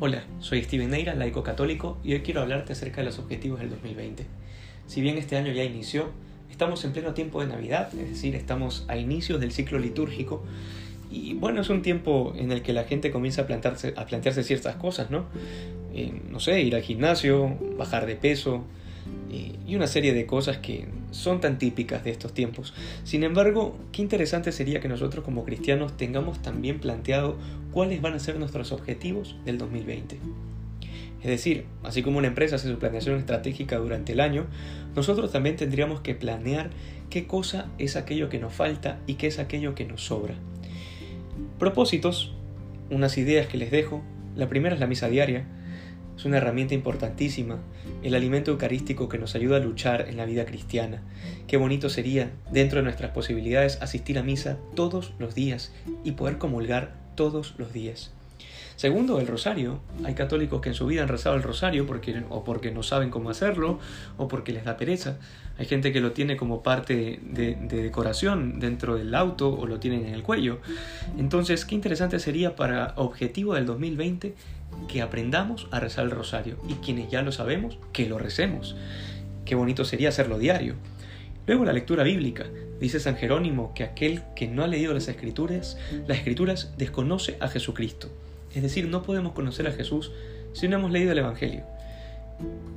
Hola, soy Steven Neira, laico católico, y hoy quiero hablarte acerca de los objetivos del 2020. Si bien este año ya inició, estamos en pleno tiempo de Navidad, es decir, estamos a inicios del ciclo litúrgico, y bueno, es un tiempo en el que la gente comienza a plantearse, a plantearse ciertas cosas, ¿no? Eh, no sé, ir al gimnasio, bajar de peso, y una serie de cosas que son tan típicas de estos tiempos. Sin embargo, qué interesante sería que nosotros como cristianos tengamos también planteado cuáles van a ser nuestros objetivos del 2020. Es decir, así como una empresa hace su planeación estratégica durante el año, nosotros también tendríamos que planear qué cosa es aquello que nos falta y qué es aquello que nos sobra. Propósitos, unas ideas que les dejo. La primera es la misa diaria. Es una herramienta importantísima, el alimento eucarístico que nos ayuda a luchar en la vida cristiana. Qué bonito sería, dentro de nuestras posibilidades, asistir a misa todos los días y poder comulgar todos los días. Segundo, el rosario. Hay católicos que en su vida han rezado el rosario porque, o porque no saben cómo hacerlo o porque les da pereza. Hay gente que lo tiene como parte de, de, decoración dentro del auto o lo tienen en el cuello. Entonces, qué interesante sería para objetivo del 2020 que aprendamos a rezar el rosario y quienes ya lo sabemos, que lo recemos. Qué bonito sería hacerlo diario. Luego la lectura bíblica. Dice San Jerónimo que aquel que no ha leído las escrituras, las escrituras desconoce a Jesucristo. Es decir, no podemos conocer a Jesús si no hemos leído el Evangelio.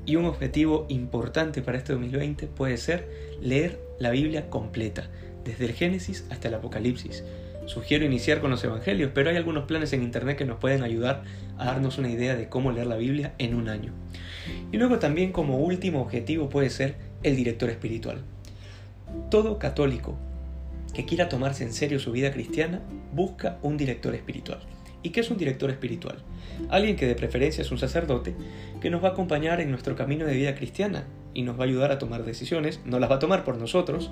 Y un objetivo importante para este 2020 puede ser leer la Biblia completa, desde el Génesis hasta el Apocalipsis. Sugiero iniciar con los Evangelios, pero hay algunos planes en Internet que nos pueden ayudar a darnos una idea de cómo leer la Biblia en un año. Y luego también como último objetivo puede ser el director espiritual. Todo católico que quiera tomarse en serio su vida cristiana busca un director espiritual. ¿Y qué es un director espiritual? Alguien que de preferencia es un sacerdote que nos va a acompañar en nuestro camino de vida cristiana y nos va a ayudar a tomar decisiones, no las va a tomar por nosotros,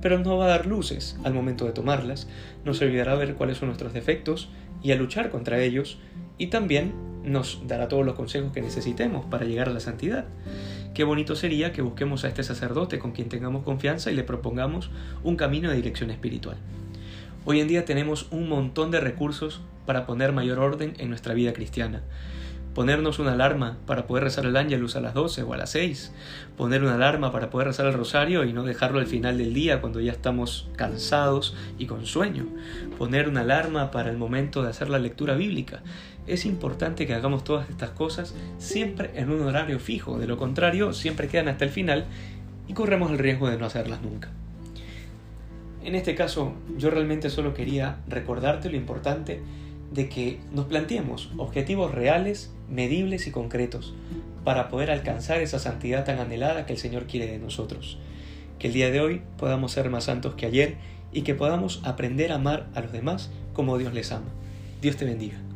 pero nos va a dar luces al momento de tomarlas, nos ayudará a ver cuáles son nuestros defectos y a luchar contra ellos y también nos dará todos los consejos que necesitemos para llegar a la santidad. Qué bonito sería que busquemos a este sacerdote con quien tengamos confianza y le propongamos un camino de dirección espiritual. Hoy en día tenemos un montón de recursos para poner mayor orden en nuestra vida cristiana. Ponernos una alarma para poder rezar el ángelus a las 12 o a las 6. Poner una alarma para poder rezar el rosario y no dejarlo al final del día cuando ya estamos cansados y con sueño. Poner una alarma para el momento de hacer la lectura bíblica. Es importante que hagamos todas estas cosas siempre en un horario fijo. De lo contrario, siempre quedan hasta el final y corremos el riesgo de no hacerlas nunca. En este caso, yo realmente solo quería recordarte lo importante de que nos planteemos objetivos reales, medibles y concretos para poder alcanzar esa santidad tan anhelada que el Señor quiere de nosotros. Que el día de hoy podamos ser más santos que ayer y que podamos aprender a amar a los demás como Dios les ama. Dios te bendiga.